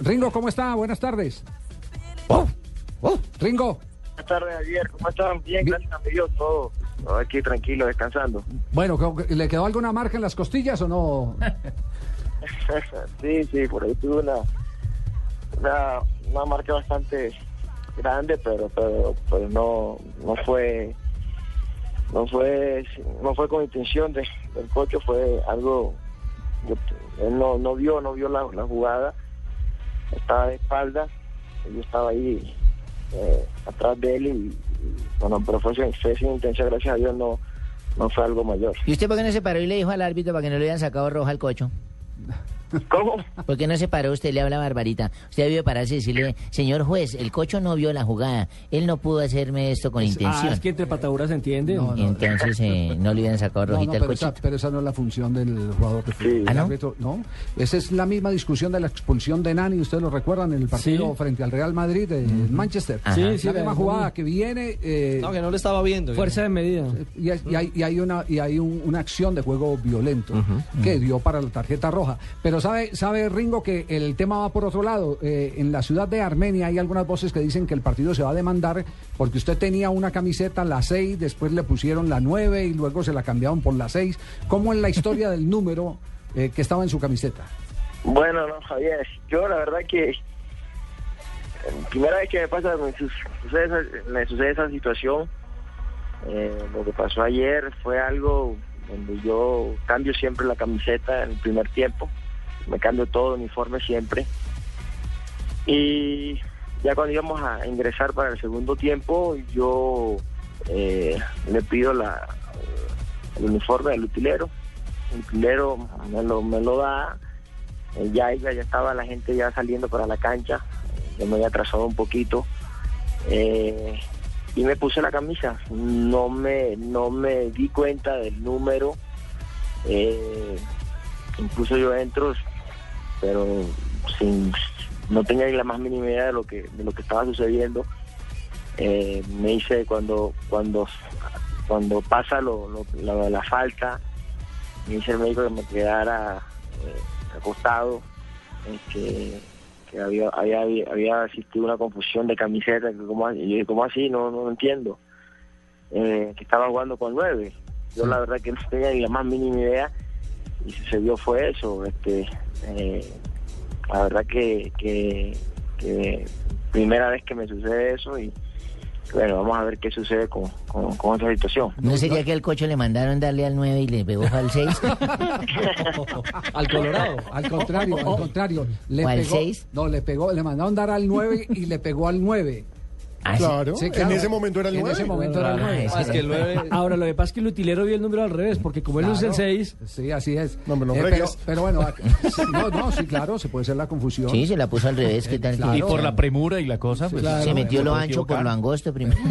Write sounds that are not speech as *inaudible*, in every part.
Ringo, ¿cómo está? Buenas tardes. Ringo. Buenas tardes, Javier. ¿Cómo están? Bien, Bien. gracias a mi Dios, todo. todo aquí tranquilo, descansando. Bueno, ¿le quedó alguna marca en las costillas o no? *laughs* sí, sí, por ahí tuve una, una, una marca bastante grande, pero pero, pero no, no fue no fue no fue con intención de, del coche, fue algo yo- él no, no vio no vio la, la jugada, estaba de espalda, yo estaba ahí eh, atrás de él y, y, bueno, pero fue, sin- fue sin intención, gracias a Dios no no fue algo mayor. ¿Y usted por qué no se paró y le dijo al árbitro para que no le hubieran sacado roja al cocho? *laughs* ¿Cómo? ¿Por qué no se paró usted? Le habla Barbarita. Usted debió pararse y decirle, señor juez, el cocho no vio la jugada. Él no pudo hacerme esto con Ah, intención. es que entre pataduras se entiende. No, Y entonces eh, no le hubieran sacado rojita no, al pero, coche. esa, pero esa no es la función del jugador de fútbol. Sí. El ¿Ah, no? árbitro, no. Esa es la misma discusión de la expulsión de Nani, ustedes lo recuerdan, en el partido Sí. frente al Real Madrid de Manchester. Ajá. Sí, sí, la misma jugada que viene eh, No, que no lo estaba viendo. Fuerza de medida. y, hay- y hay, y hay una y hay un- una acción de juego violento que dio para la tarjeta roja. Pero sabe sabe Ringo que el tema va por otro lado. Eh, en la ciudad de Armenia hay algunas voces que dicen que el partido se va a demandar porque usted tenía una camiseta la 6, después le pusieron la 9 y luego se la cambiaron por la 6. ¿Cómo es la historia del número eh, que estaba en su camiseta? Bueno, no, Javier, yo la verdad que eh, primera vez que me pasa, me, su- sucede, esa, situación. Lo que pasó ayer fue algo donde yo cambio siempre la camiseta en el primer tiempo, me cambio todo, uniforme siempre. Y ya cuando íbamos a ingresar para el segundo tiempo, yo eh, le pido la, el uniforme del utilero. El utilero me lo, me lo da, eh, ya ella ya estaba la gente ya saliendo para la cancha, yo me había atrasado un poquito eh, y me puse la camisa, no me no me di cuenta del número, eh, incluso yo entro, pero sin no tenía ni la más mínima idea de lo que de lo que estaba sucediendo. Eh, me hice cuando cuando cuando pasa lo, lo- la, la falta me dice el médico que me quedara eh, acostado, eh, que, que había, había, había existido una confusión de camiseta, que como, yo dije, ¿cómo así? No, no entiendo. Eh, que estaba jugando con nueve. Yo la verdad que no tenía ni la más mínima idea y sucedió fue eso. Este, eh, la verdad que, que, que primera vez que me sucede eso y bueno, vamos a ver qué sucede con, con, con esa situación. ¿No sería que al cocho le mandaron darle al 9 y le pegó al 6? *laughs* Al Colorado. Al contrario, al *laughs* contrario. Le ¿O al pegó, seis? No, le pegó, le mandaron dar al 9 y le pegó al 9. Ah. Claro, Sí, claro. en ese momento era el En 9. ese momento era el Ah, 9. ese Ah, es que el nueve- Ahora, lo que pasa es que el utilero vio el número al revés, porque como él usa el 6, Sí, así es. No, no Eh, pero, pero bueno, *laughs* no, no, sí, claro, se puede ser la confusión. Sí, se la puso al revés. ¿Qué tal? Claro. que- Y por la premura y la cosa, pues. claro. se metió lo ancho por lo angosto primero. *laughs*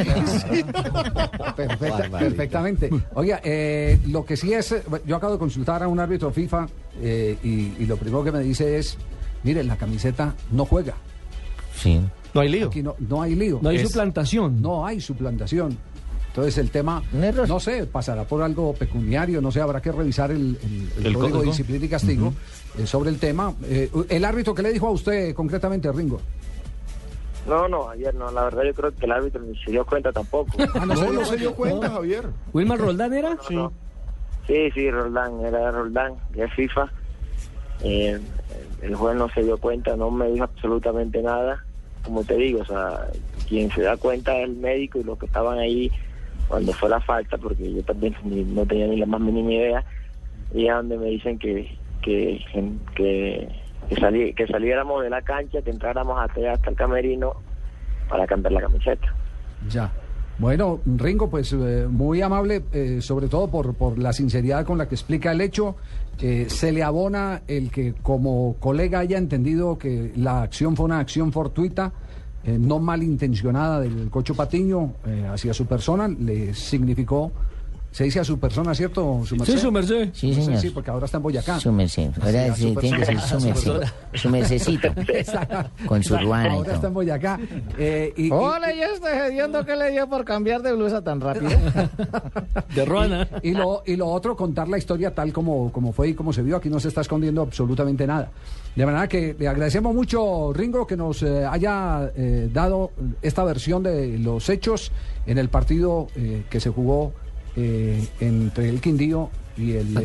Perfecta- perfectamente. Oiga, eh, lo que sí es, eh, yo acabo de consultar a un árbitro FIFA eh, y, y lo primero que me dice es, mire, la camiseta no juega. Sí. No hay lío. Aquí no, no hay lío. no hay Es- suplantación. No hay suplantación. Entonces el tema, no sé, pasará por algo pecuniario, no sé, habrá que revisar el, el- el El código de código. disciplina y castigo eh, sobre el tema. Eh, el árbitro, ¿qué le dijo a usted concretamente, Ringo? No, no, ayer no, la verdad yo creo que el árbitro ni se dio cuenta tampoco. Ah, No, se no dio se dio cuenta, Javier. ¿Wilmar Roldán era? Sí. Sí, sí, Roldán, era Roldán, de FIFA. Eh, el juez no se dio cuenta, no me dijo absolutamente nada. Como te digo, o sea, quien se da cuenta es el médico y los que estaban ahí cuando fue la falta, porque yo también no tenía ni la más mínima idea. Y es donde me dicen que que, que, que, que saliéramos de la cancha, que entráramos hasta, hasta el camerino para cambiar la camiseta. Ya. Bueno, Ringo, pues eh, muy amable, eh, sobre todo por, por la sinceridad con la que explica el hecho. Eh, se le abona el que como colega haya entendido que la acción fue una acción fortuita, eh, no malintencionada del Cocho Patiño eh, hacia su persona, le significó Se dice a su persona, ¿cierto? Su merced. Sí, su merced. Sí, señor. sí, porque ahora está en Boyacá. Su merced. Ahora Sí, sí, tiene que ser su merced. Su mercecito. *laughs* Con su ruana y Ahora está en Boyacá. Eh, y, y- Hola, ya estoy gediendo que le dio por cambiar de blusa tan rápido. *laughs* De Ruana. Y lo, y lo otro, contar la historia tal como, como fue y como se vio. Aquí no se está escondiendo absolutamente nada. De manera que le agradecemos mucho, Ringo, que nos eh, haya eh, dado esta versión de los hechos en el partido eh, que se jugó eh, entre el Quindío y el.